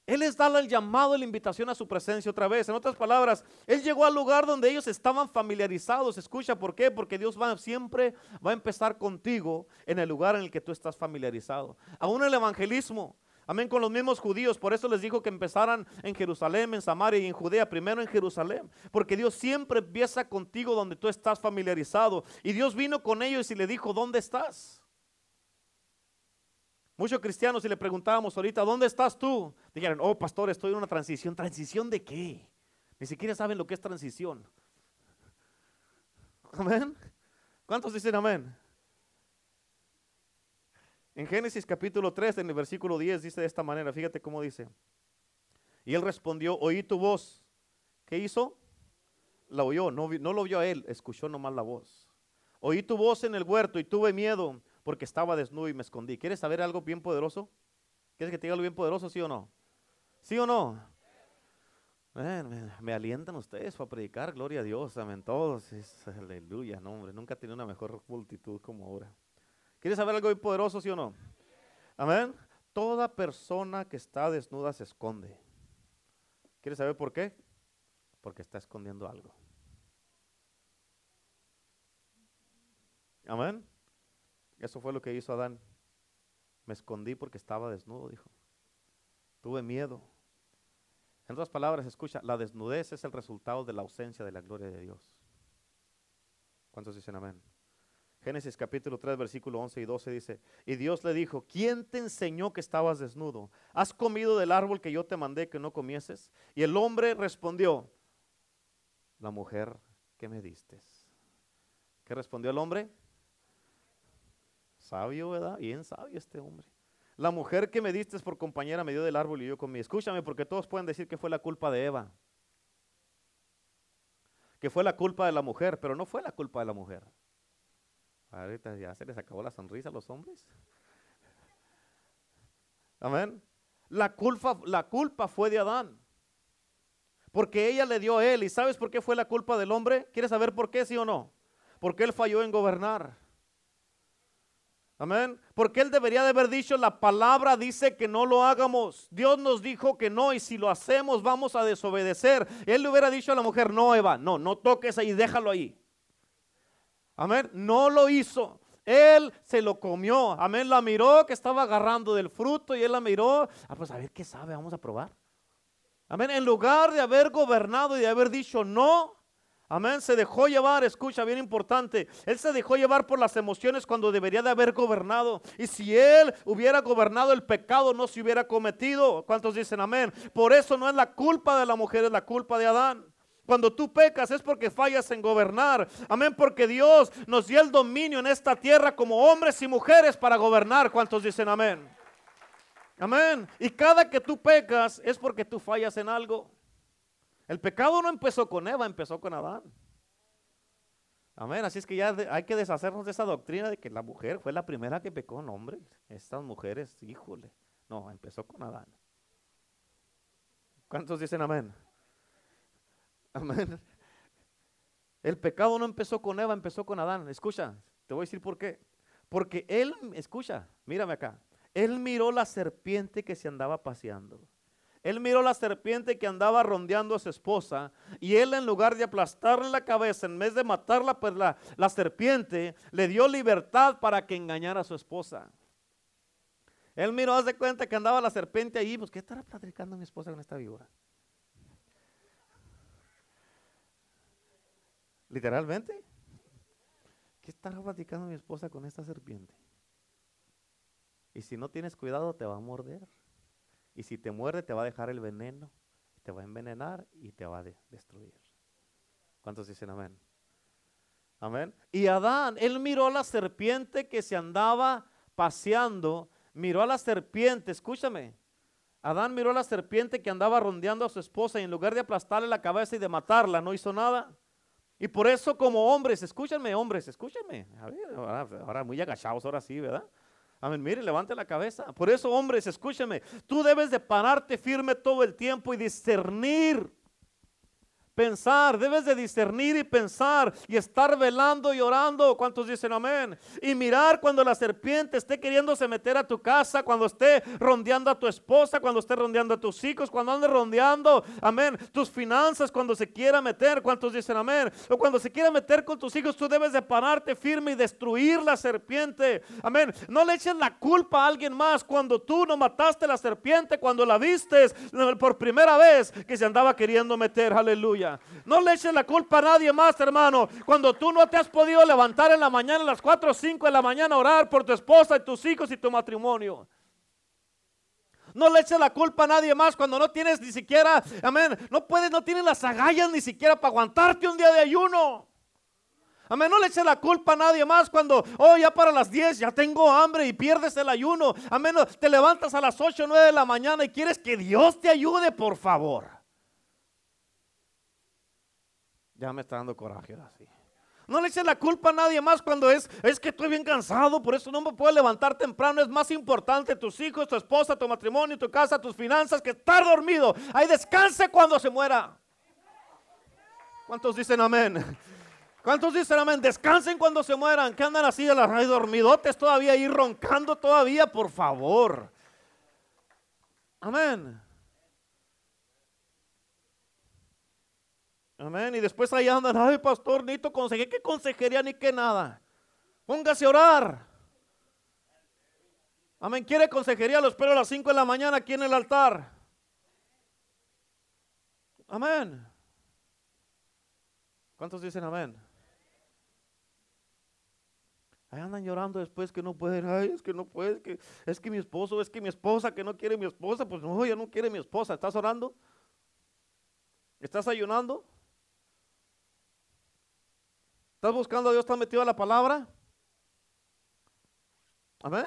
Él les da el llamado la invitación a su presencia otra vez. En otras palabras, Él llegó al lugar donde ellos estaban familiarizados. Escucha, ¿por qué? Porque Dios va, siempre va a empezar contigo en el lugar en el que tú estás familiarizado. Aún el evangelismo, Amén, con los mismos judíos. Por eso les dijo que empezaran en Jerusalén, en Samaria y en Judea. Primero en Jerusalén. Porque Dios siempre empieza contigo donde tú estás familiarizado. Y Dios vino con ellos y le dijo, ¿dónde estás? Muchos cristianos, si le preguntábamos ahorita, ¿dónde estás tú? Dijeron, oh pastor, estoy en una transición. ¿Transición de qué? Ni siquiera saben lo que es transición. Amén. ¿Cuántos dicen amén? En Génesis capítulo 3, en el versículo 10, dice de esta manera, fíjate cómo dice. Y él respondió, oí tu voz. ¿Qué hizo? La oyó, no, lo oyó a él, escuchó nomás la voz. Oí tu voz en el huerto y tuve miedo porque estaba desnudo y me escondí. ¿Quieres saber algo bien poderoso? ¿Quieres que te diga algo bien poderoso, sí o no? ¿Sí o no? me, alientan ustedes para predicar, gloria a Dios, amén, todos, aleluya, no nunca he tenido una mejor multitud como ahora. ¿Quieres saber algo muy poderoso, sí o no? Amén. Toda persona que está desnuda se esconde. ¿Quieres saber por qué? Porque está escondiendo algo. Amén. Eso fue lo que hizo Adán Me escondí porque estaba desnudo, dijo. Tuve miedo. En otras palabras, escucha, la desnudez es el resultado de la ausencia de la gloria de Dios. ¿Cuántos dicen amén? Génesis capítulo 3, versículo 11 y 12 dice, y Dios le dijo, ¿quién te enseñó que estabas desnudo? ¿Has comido del árbol que yo te mandé que no comieses? Y el hombre respondió, la mujer que me diste. ¿Qué respondió el hombre? Sabio, ¿verdad? Bien sabio este hombre. La mujer que me diste por compañera me dio del árbol y yo comí. Escúchame, porque todos pueden decir que fue la culpa de Eva. Que fue la culpa de la mujer, pero no fue la culpa de la mujer. Ahorita ya se les acabó la sonrisa a los hombres. Amén. La culpa, la culpa fue de Adán. Porque ella le dio a él. ¿Y sabes por qué fue la culpa del hombre? ¿Quieres saber por qué, sí o no? Porque él falló en gobernar. Amén. Porque él debería de haber dicho, la palabra dice que no lo hagamos. Dios nos dijo que no y si lo hacemos vamos a desobedecer. Él le hubiera dicho a la mujer, no, Eva, no, no toques ahí, déjalo ahí. Amén. No lo hizo. Él se lo comió. Amén. La miró que estaba agarrando del fruto y él la miró. Ah, pues a ver qué sabe, vamos a probar. Amén. En lugar de haber gobernado y de haber dicho no, Amén. Se dejó llevar, escucha, bien importante. Él se dejó llevar por las emociones cuando debería de haber gobernado. Y si él hubiera gobernado, el pecado no se hubiera cometido. ¿Cuántos dicen amén? Por eso no es la culpa de la mujer, es la culpa de Adán. Cuando tú pecas es porque fallas en gobernar. Amén, porque Dios nos dio el dominio en esta tierra como hombres y mujeres para gobernar. ¿Cuántos dicen amén? Amén. Y cada que tú pecas es porque tú fallas en algo. El pecado no empezó con Eva, empezó con Adán. Amén. Así es que ya hay que deshacernos de esa doctrina de que la mujer fue la primera que pecó. No, hombre, estas mujeres, híjole. No, empezó con Adán. ¿Cuántos dicen amén? El pecado no empezó con Eva, empezó con Adán. Escucha, te voy a decir por qué. Porque él, escucha, mírame acá. Él miró la serpiente que se andaba paseando. Él miró la serpiente que andaba rondeando a su esposa y él en lugar de aplastarle la cabeza, en vez de matarla, pues la, la serpiente le dio libertad para que engañara a su esposa. Él miró, haz de cuenta que andaba la serpiente ahí, pues ¿qué estará platicando mi esposa con esta víbora? Literalmente. ¿Qué estará platicando mi esposa con esta serpiente? Y si no tienes cuidado, te va a morder. Y si te muerde, te va a dejar el veneno, te va a envenenar y te va a destruir. ¿Cuántos dicen amén? Amén. Y Adán, él miró a la serpiente que se andaba paseando, miró a la serpiente, escúchame. Adán miró a la serpiente que andaba rondeando a su esposa y en lugar de aplastarle la cabeza y de matarla, no hizo nada. Y por eso como hombres, escúchenme hombres, escúchenme. A ver, ahora, ahora muy agachados, ahora sí, ¿verdad? Amén. Mire, levante la cabeza. Por eso, hombres, escúcheme. Tú debes de pararte firme todo el tiempo y discernir pensar, debes de discernir y pensar y estar velando y orando. ¿Cuántos dicen amén? Y mirar cuando la serpiente esté queriéndose meter a tu casa, cuando esté rondeando a tu esposa, cuando esté rondeando a tus hijos, cuando ande rondeando, amén, tus finanzas, cuando se quiera meter. ¿Cuántos dicen amén? O cuando se quiera meter con tus hijos, tú debes de pararte firme y destruir la serpiente. Amén. No le eches la culpa a alguien más cuando tú no mataste la serpiente, cuando la vistes por primera vez que se andaba queriendo meter. Aleluya. No le eches la culpa a nadie más, hermano. Cuando tú no te has podido levantar en la mañana, a las 4 o 5 de la mañana, a orar por tu esposa y tus hijos y tu matrimonio. No le eches la culpa a nadie más cuando no tienes ni siquiera, amén, no puedes, no tienes las agallas ni siquiera para aguantarte un día de ayuno. Amén, no le eches la culpa a nadie más cuando, oh, ya para las 10 ya tengo hambre y pierdes el ayuno. Amén, te levantas a las 8 o 9 de la mañana y quieres que Dios te ayude, por favor. Ya me está dando coraje así. No le eches la culpa a nadie más cuando es, es que estoy bien cansado, por eso no me puedo levantar temprano. Es más importante tus hijos, tu esposa, tu matrimonio, tu casa, tus finanzas, que estar dormido. Ahí descanse cuando se muera. ¿Cuántos dicen amén? ¿Cuántos dicen amén? Descansen cuando se mueran. Que andan así de las raíces dormidotes todavía ahí roncando todavía, por favor. Amén. Amén. Y después ahí andan, ay pastor, ni te consejé, ¿qué consejería ni qué nada? Póngase a orar. Amén. ¿Quiere consejería? Lo espero a las 5 de la mañana aquí en el altar. Amén. ¿Cuántos dicen amén? Ahí andan llorando después que no pueden. Ay, es que no puedes, que es que mi esposo, es que mi esposa, que no quiere mi esposa, pues no, ya no quiere mi esposa. ¿Estás orando? ¿Estás ayunando? ¿Estás buscando a Dios? ¿Estás metido a la palabra? Amén.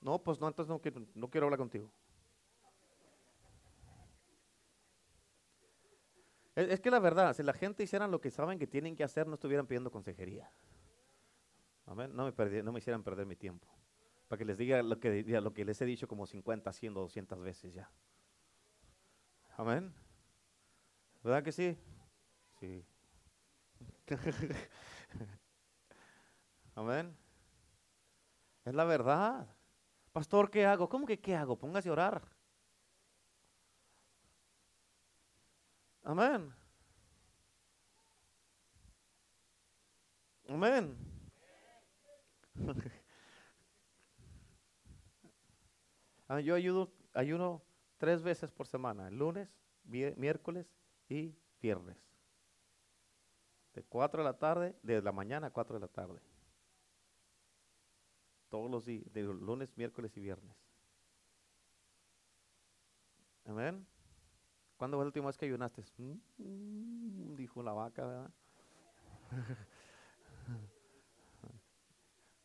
No, pues no, entonces no quiero, no quiero hablar contigo. Es, que la verdad, si la gente hiciera lo que saben que tienen que hacer, no estuvieran pidiendo consejería. Amén. No me, no me hicieran perder mi tiempo. Para que les diga lo que, lo que les he dicho como 50, 100, 200 veces ya. Amén. ¿Verdad que sí? Sí. Amén. Es la verdad. Pastor, ¿qué hago? ¿Cómo que qué hago? Póngase a orar. Amén. Amén. Ah, yo ayudo, ayuno tres veces por semana, lunes, miércoles y viernes. De 4 de la tarde, de la mañana a 4 de la tarde. Todos los días, de lunes, miércoles y viernes. Amén. ¿Cuándo fue la última vez que ayunaste? Mm, dijo la vaca, ¿verdad?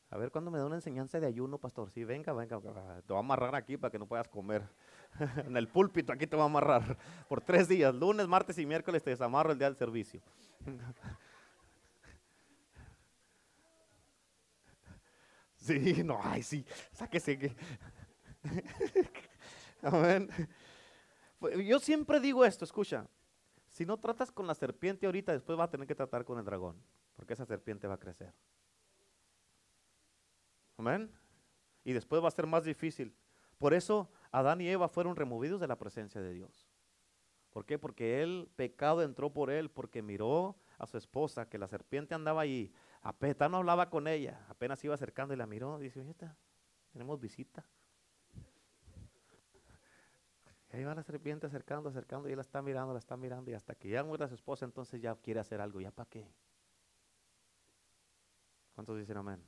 A ver, ¿cuándo me da una enseñanza de ayuno, pastor? Sí, venga, venga, te voy a amarrar aquí para que no puedas comer. en el púlpito aquí te voy a amarrar por tres días, lunes, martes y miércoles te desamarro el día del servicio. sí, no, ay, sí, sáquese que... Amén. Pues, yo siempre digo esto, escucha, si no tratas con la serpiente ahorita, después vas a tener que tratar con el dragón, porque esa serpiente va a crecer. Amén. Y después va a ser más difícil. Por eso Adán y Eva fueron removidos de la presencia de Dios. ¿Por qué? Porque el pecado entró por él, porque miró a su esposa, que la serpiente andaba ahí. Apenas no hablaba con ella, apenas iba acercando y la miró. Dice, oye, tenemos visita. Y ahí va la serpiente acercando, acercando, y él la está mirando, la está mirando, y hasta que ya muera su esposa, entonces ya quiere hacer algo. ¿Ya para qué? ¿Cuántos dicen amén?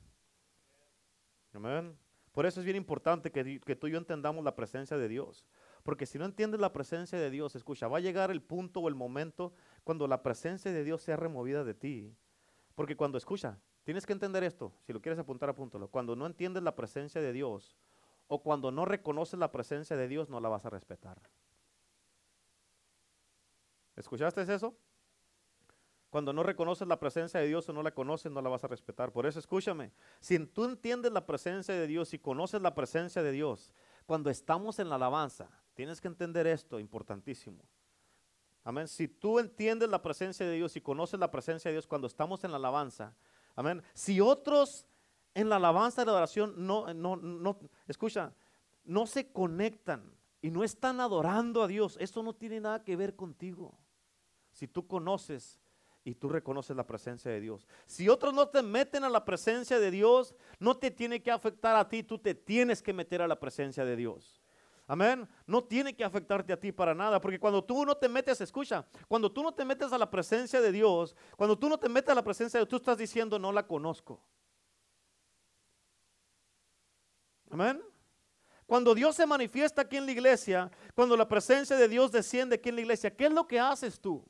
Amén. Por eso es bien importante que, que, tú y yo entendamos la presencia de Dios. Porque si no entiendes la presencia de Dios, escucha, va a llegar el punto o el momento cuando la presencia de Dios sea removida de ti. Porque cuando escucha, tienes que entender esto, si lo quieres apuntar, apúntalo. Cuando no entiendes la presencia de Dios, o cuando no reconoces la presencia de Dios, no la vas a respetar. ¿Escuchaste eso? Cuando no reconoces la presencia de Dios o no la conoces, no la vas a respetar. Por eso escúchame, si tú entiendes la presencia de Dios y conoces la presencia de Dios, cuando estamos en la alabanza, tienes que entender esto, importantísimo. Amén. Si tú entiendes la presencia de Dios y conoces la presencia de Dios cuando estamos en la alabanza, amén. Si otros en la alabanza de la oración no, no, no, escucha, no se conectan y no están adorando a Dios, eso no tiene nada que ver contigo. Si tú conoces y tú reconoces la presencia de Dios. Si otros no te meten a la presencia de Dios, no te tiene que afectar a ti, tú te tienes que meter a la presencia de Dios. Amén. No tiene que afectarte a ti para nada, porque cuando tú no te metes, escucha, cuando tú no te metes a la presencia de Dios, cuando tú no te metes a la presencia de Dios, tú estás diciendo, no la conozco. Amén. Cuando Dios se manifiesta aquí en la iglesia, cuando la presencia de Dios desciende aquí en la iglesia, ¿qué es lo que haces tú?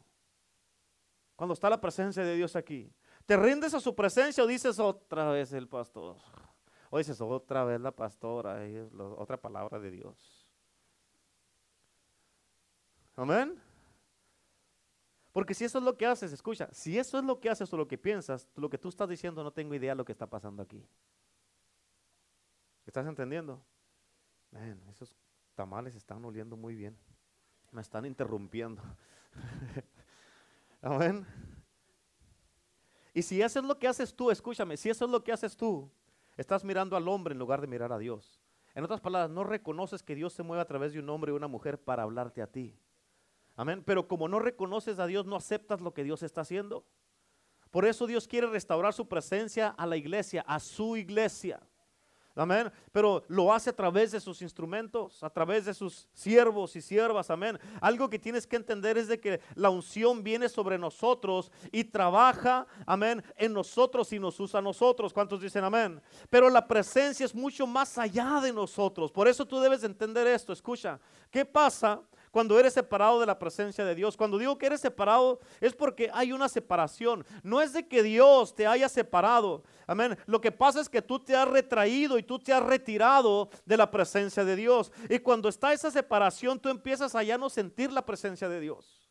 Cuando está la presencia de Dios aquí. ¿Te rindes a su presencia o dices otra vez el pastor? O dices otra vez la pastora, otra palabra de Dios. Amén. Porque si eso es lo que haces, escucha, si eso es lo que haces o lo que piensas, lo que tú estás diciendo no tengo idea de lo que está pasando aquí. ¿Estás entendiendo? esos tamales están oliendo muy bien. Me están interrumpiendo. Amén. Y si eso es lo que haces tú, escúchame, si eso es lo que haces tú, estás mirando al hombre en lugar de mirar a Dios. En otras palabras, no reconoces que Dios se mueve a través de un hombre y una mujer para hablarte a ti. Amén. Pero como no reconoces a Dios, no aceptas lo que Dios está haciendo. Por eso Dios quiere restaurar su presencia a la iglesia, a su iglesia. Amén. Pero lo hace a través de sus instrumentos, a través de sus siervos y siervas. Amén. Algo que tienes que entender es de que la unción viene sobre nosotros y trabaja, amén, en nosotros y nos usa a nosotros. ¿Cuántos dicen amén? Pero la presencia es mucho más allá de nosotros. Por eso tú debes entender esto. Escucha, ¿qué pasa cuando eres separado de la presencia de Dios. Cuando digo que eres separado es porque hay una separación. No es de que Dios te haya separado. Amén. Lo que pasa es que tú te has retraído y tú te has retirado de la presencia de Dios. Y cuando está esa separación, tú empiezas a ya no sentir la presencia de Dios.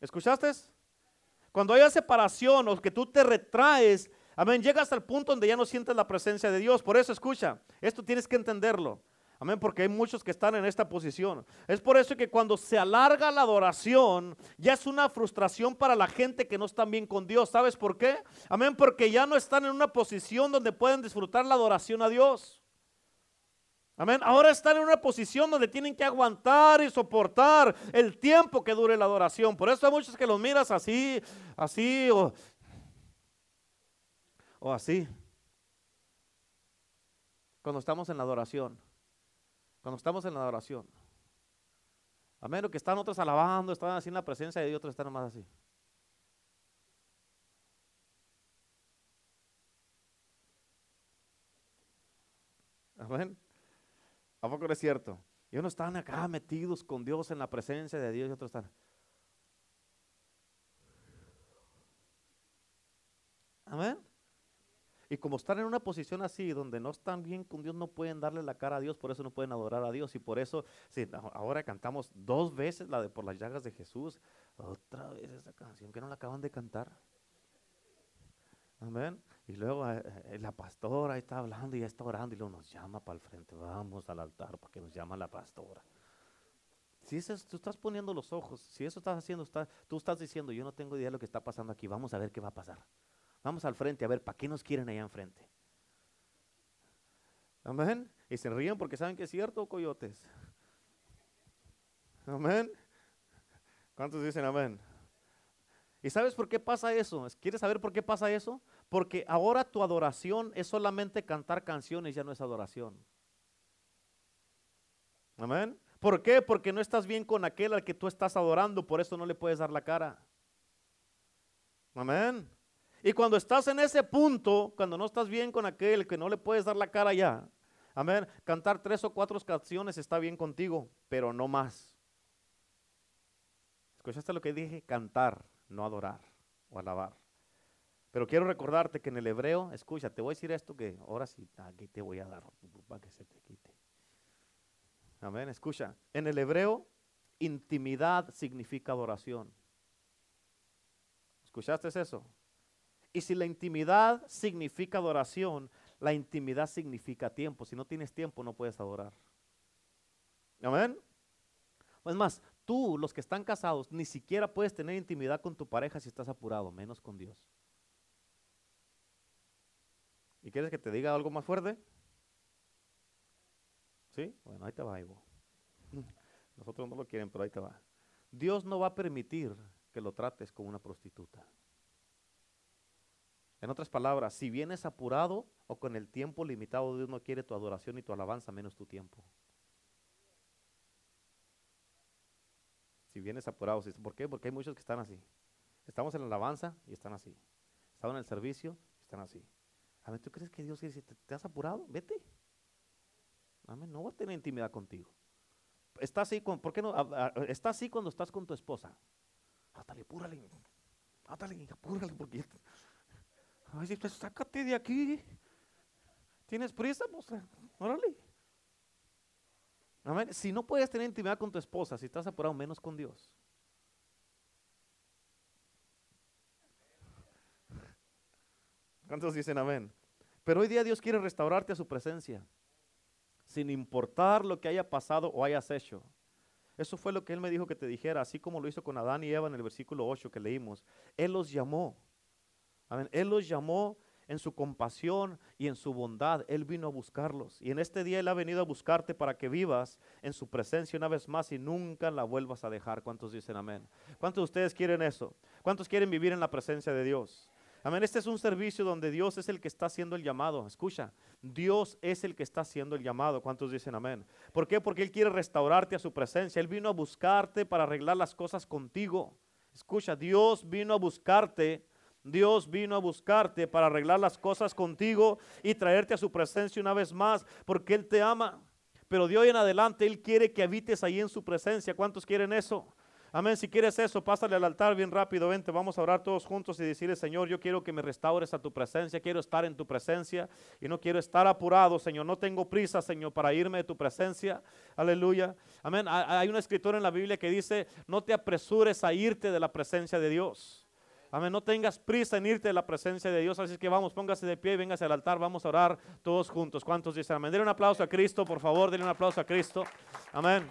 ¿Escuchaste? Cuando haya separación o que tú te retraes, amén, llegas al punto donde ya no sientes la presencia de Dios. Por eso escucha, esto tienes que entenderlo. Amén, porque hay muchos que están en esta posición. Es por eso que cuando se alarga la adoración, ya es una frustración para la gente que no están bien con Dios. ¿Sabes por qué? Amén, porque ya no están en una posición donde pueden disfrutar la adoración a Dios. Amén. Ahora están en una posición donde tienen que aguantar y soportar el tiempo que dure la adoración. Por eso hay muchos que los miras así, así o, o así. Cuando estamos en la adoración. Cuando estamos en la adoración. A menos que están otros alabando, están así en la presencia y otros están más así. Amén. ¿A poco no es cierto? Y unos están acá metidos con Dios en la presencia de Dios otros están. Amén. Y como están en una posición así, donde no están bien con Dios, no pueden darle la cara a Dios, por eso no pueden adorar a Dios. Y por eso, sí, ahora cantamos dos veces la de Por las llagas de Jesús. Otra vez esa canción que no la acaban de cantar. Amén. Y luego eh, eh, la pastora está hablando y ya está orando y luego nos llama para el frente. Vamos al altar para que nos llama la pastora. Si eso, tú estás poniendo los ojos, si eso estás haciendo, tú estás diciendo, yo no tengo idea de lo que está pasando aquí, vamos a ver qué va a pasar. Vamos al frente a ver, ¿para qué nos quieren allá enfrente? Amén. Y se ríen porque saben que es cierto, coyotes. Amén. ¿Cuántos dicen amén? ¿Y sabes por qué pasa eso? ¿Quieres saber por qué pasa eso? Porque ahora tu adoración es solamente cantar canciones, ya no es adoración. Amén. ¿Por qué? Porque no estás bien con aquel al que tú estás adorando, por eso no le puedes dar la cara. Amén. Y cuando estás en ese punto, cuando no estás bien con aquel que no le puedes dar la cara ya, amén, cantar tres o cuatro canciones está bien contigo, pero no más. ¿Escuchaste lo que dije? Cantar, no adorar o alabar. Pero quiero recordarte que en el hebreo, escucha, te voy a decir esto que ahora sí, aquí te voy a dar para que se te quite. Amén, escucha. En el hebreo, intimidad significa adoración. ¿Escuchaste eso? Y si la intimidad significa adoración, la intimidad significa tiempo. Si no tienes tiempo, no puedes adorar. Amén. Es más, tú, los que están casados, ni siquiera puedes tener intimidad con tu pareja si estás apurado, menos con Dios. ¿Y quieres que te diga algo más fuerte? ¿Sí? Bueno, ahí te va, Ivo. Nosotros no lo quieren, pero ahí te va. Dios no va a permitir que lo trates como una prostituta. En otras palabras, si vienes apurado o con el tiempo limitado, Dios no quiere tu adoración y tu alabanza, menos tu tiempo. Si vienes apurado, ¿por qué? Porque hay muchos que están así. Estamos en la alabanza y están así. Estamos en el servicio y están así. A ¿tú crees que Dios dice, ¿te, has apurado? Vete. Amén, no va a tener intimidad contigo. Está así, con, ¿por qué no? Está así cuando estás con tu esposa. Átale, apúrale. Átale, apúrale, porque Sácate de aquí. ¿Tienes prisa? Pues, órale. Amén. Si no puedes tener intimidad con tu esposa, si estás apurado, menos con Dios. ¿Cuántos dicen amén? Pero hoy día Dios quiere restaurarte a su presencia, sin importar lo que haya pasado o hayas hecho. Eso fue lo que Él me dijo que te dijera, así como lo hizo con Adán y Eva en el versículo 8 que leímos. Él los llamó. Él los llamó en su compasión y en su bondad. Él vino a buscarlos. Y en este día Él ha venido a buscarte para que vivas en su presencia una vez más y nunca la vuelvas a dejar. ¿Cuántos dicen amén? ¿Cuántos de ustedes quieren eso? ¿Cuántos quieren vivir en la presencia de Dios? Amén. Este es un servicio donde Dios es el que está haciendo el llamado. Escucha, Dios es el que está haciendo el llamado. ¿Cuántos dicen amén? ¿Por qué? Porque Él quiere restaurarte a su presencia. Él vino a buscarte para arreglar las cosas contigo. Escucha, Dios vino a buscarte. Dios vino a buscarte para arreglar las cosas contigo y traerte a su presencia una vez más, porque Él te ama. Pero de hoy en adelante Él quiere que habites ahí en su presencia. ¿Cuántos quieren eso? Amén. Si quieres eso, pásale al altar bien rápido. Vente, vamos a orar todos juntos y decirle, Señor, yo quiero que me restaures a tu presencia. Quiero estar en tu presencia y no quiero estar apurado, Señor. No tengo prisa, Señor, para irme de tu presencia. Aleluya. Amén. Hay una escritura en la Biblia que dice, no te apresures a irte de la presencia de Dios. Amén. No tengas prisa en irte de la presencia de Dios. Así que vamos, póngase de pie y véngase al altar. Vamos a orar todos juntos. ¿Cuántos dicen amén? Denle un aplauso a Cristo, por favor. Denle un aplauso a Cristo. Amén.